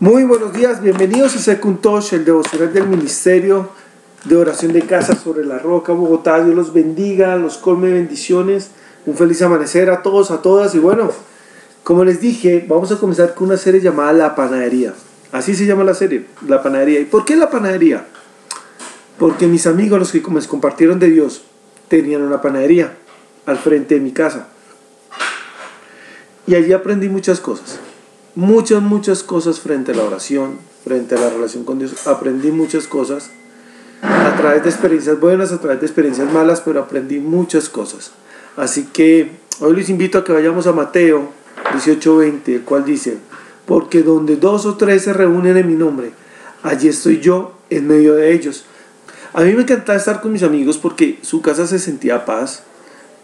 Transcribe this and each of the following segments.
Muy buenos días, bienvenidos a Secuntosh, el devocional del Ministerio de Oración de Casa sobre la Roca, Bogotá. Dios los bendiga, los colme bendiciones. Un feliz amanecer a todos, a todas. Y bueno, como les dije, vamos a comenzar con una serie llamada La Panadería. Así se llama la serie, La Panadería. ¿Y por qué la panadería? Porque mis amigos, los que me compartieron de Dios, tenían una panadería al frente de mi casa. Y allí aprendí muchas cosas muchas, muchas cosas frente a la oración, frente a la relación con Dios. Aprendí muchas cosas a través de experiencias buenas, a través de experiencias malas, pero aprendí muchas cosas. Así que hoy les invito a que vayamos a Mateo 18:20, el cual dice, porque donde dos o tres se reúnen en mi nombre, allí estoy yo en medio de ellos. A mí me encantaba estar con mis amigos porque su casa se sentía paz,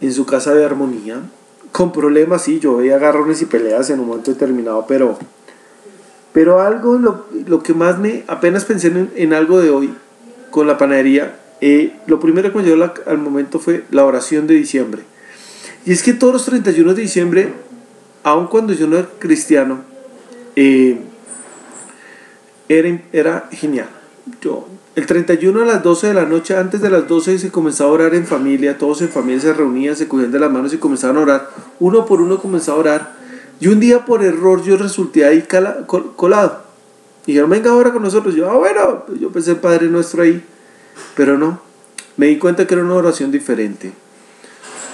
en su casa de armonía, con problemas, sí, yo veía agarrones y peleas en un momento determinado, pero, pero algo, lo, lo que más me, apenas pensé en, algo de hoy con la panadería, eh, lo primero que me llegó al momento fue la oración de diciembre. Y es que todos los 31 de diciembre, aun cuando yo no era cristiano, eh, era, era genial. Yo el 31 a las 12 de la noche, antes de las 12 se comenzaba a orar en familia, todos en familia se reunían, se cogían de las manos y comenzaban a orar. Uno por uno comenzaba a orar. Y un día por error yo resulté ahí colado. Y dijeron, venga ahora con nosotros. Yo, ah, bueno, yo pensé Padre Nuestro ahí. Pero no, me di cuenta que era una oración diferente.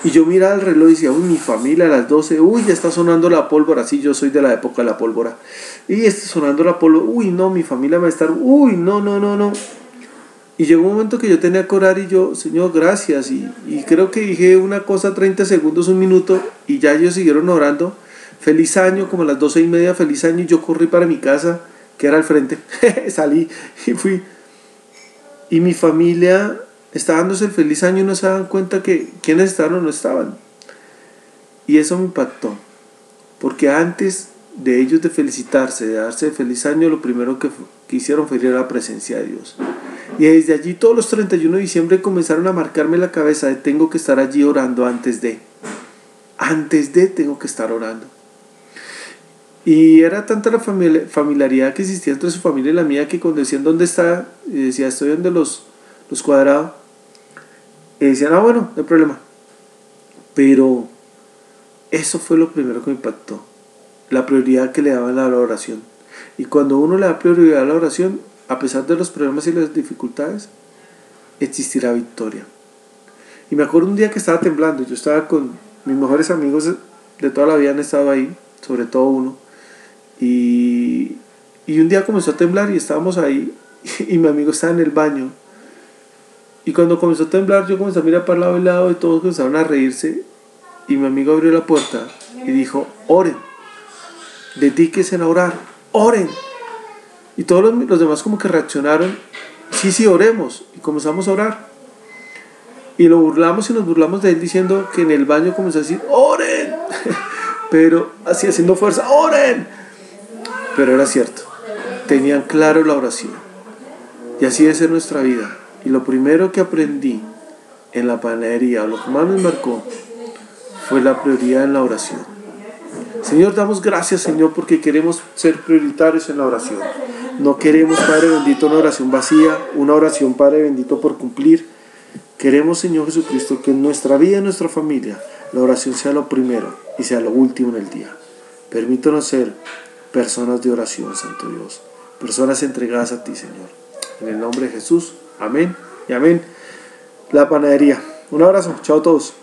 Y yo miraba el reloj y decía, uy, mi familia a las 12, uy, ya está sonando la pólvora. Sí, yo soy de la época de la pólvora. Y está sonando la pólvora, uy, no, mi familia va a estar, uy, no, no, no, no. Y llegó un momento que yo tenía que orar y yo, Señor, gracias. Y, creo que dije una cosa 30 segundos, un minuto, y ya ellos siguieron orando. Feliz año, como a las doce y media, feliz año, y yo corrí para mi casa, que era al frente. Salí y fui. Y mi familia estaba dándose el feliz año y no se daban cuenta que quiénes estaban o no estaban. Y eso me impactó. Porque antes de ellos de felicitarse, de darse el feliz año, lo primero que, que hicieron fue ir a la presencia de Dios. Y desde allí todos los 31 de diciembre comenzaron a marcarme la cabeza de tengo que estar allí orando antes de. Antes de tengo que estar orando. Y era tanta la familiaridad que existía entre su familia y la mía que cuando decían dónde está, decía estoy donde los, los cuadrados, y decían, ah bueno, no hay problema. Pero eso fue lo primero que me impactó, la prioridad que le daban a la oración. Y cuando uno le da prioridad a la oración, a pesar de los problemas y las dificultades, existirá victoria. Y me acuerdo un día que estaba temblando, yo estaba con mis mejores amigos de toda la vida han estado ahí, sobre todo uno, y, y un día comenzó a temblar y estábamos ahí y mi amigo estaba en el baño. Y cuando comenzó a temblar yo comencé a mirar para lado y lado y todos comenzaron a reírse y mi amigo abrió la puerta y dijo, oren, dedíquense a orar, oren. Y todos los, demás como que reaccionaron, sí, sí, oremos. Y comenzamos a orar. Y lo burlamos y nos burlamos de él diciendo que en el baño comenzó a decir, oren. Pero así haciendo fuerza, oren. Pero era cierto. Tenían claro la oración. Y así debe ser nuestra vida. Y lo primero que aprendí en la panadería, lo que más me marcó, fue la prioridad en la oración. Señor, damos gracias, Señor, porque queremos ser prioritarios en la oración. No queremos, Padre bendito, una oración vacía, una oración, Padre bendito, por cumplir. Queremos, Señor Jesucristo, que en nuestra vida en nuestra familia la oración sea lo primero y sea lo último en el día. Permítanos ser personas de oración, Santo Dios. Personas entregadas a ti, Señor. En el nombre de Jesús. Amén y amén. La panadería. Un abrazo. Chao a todos.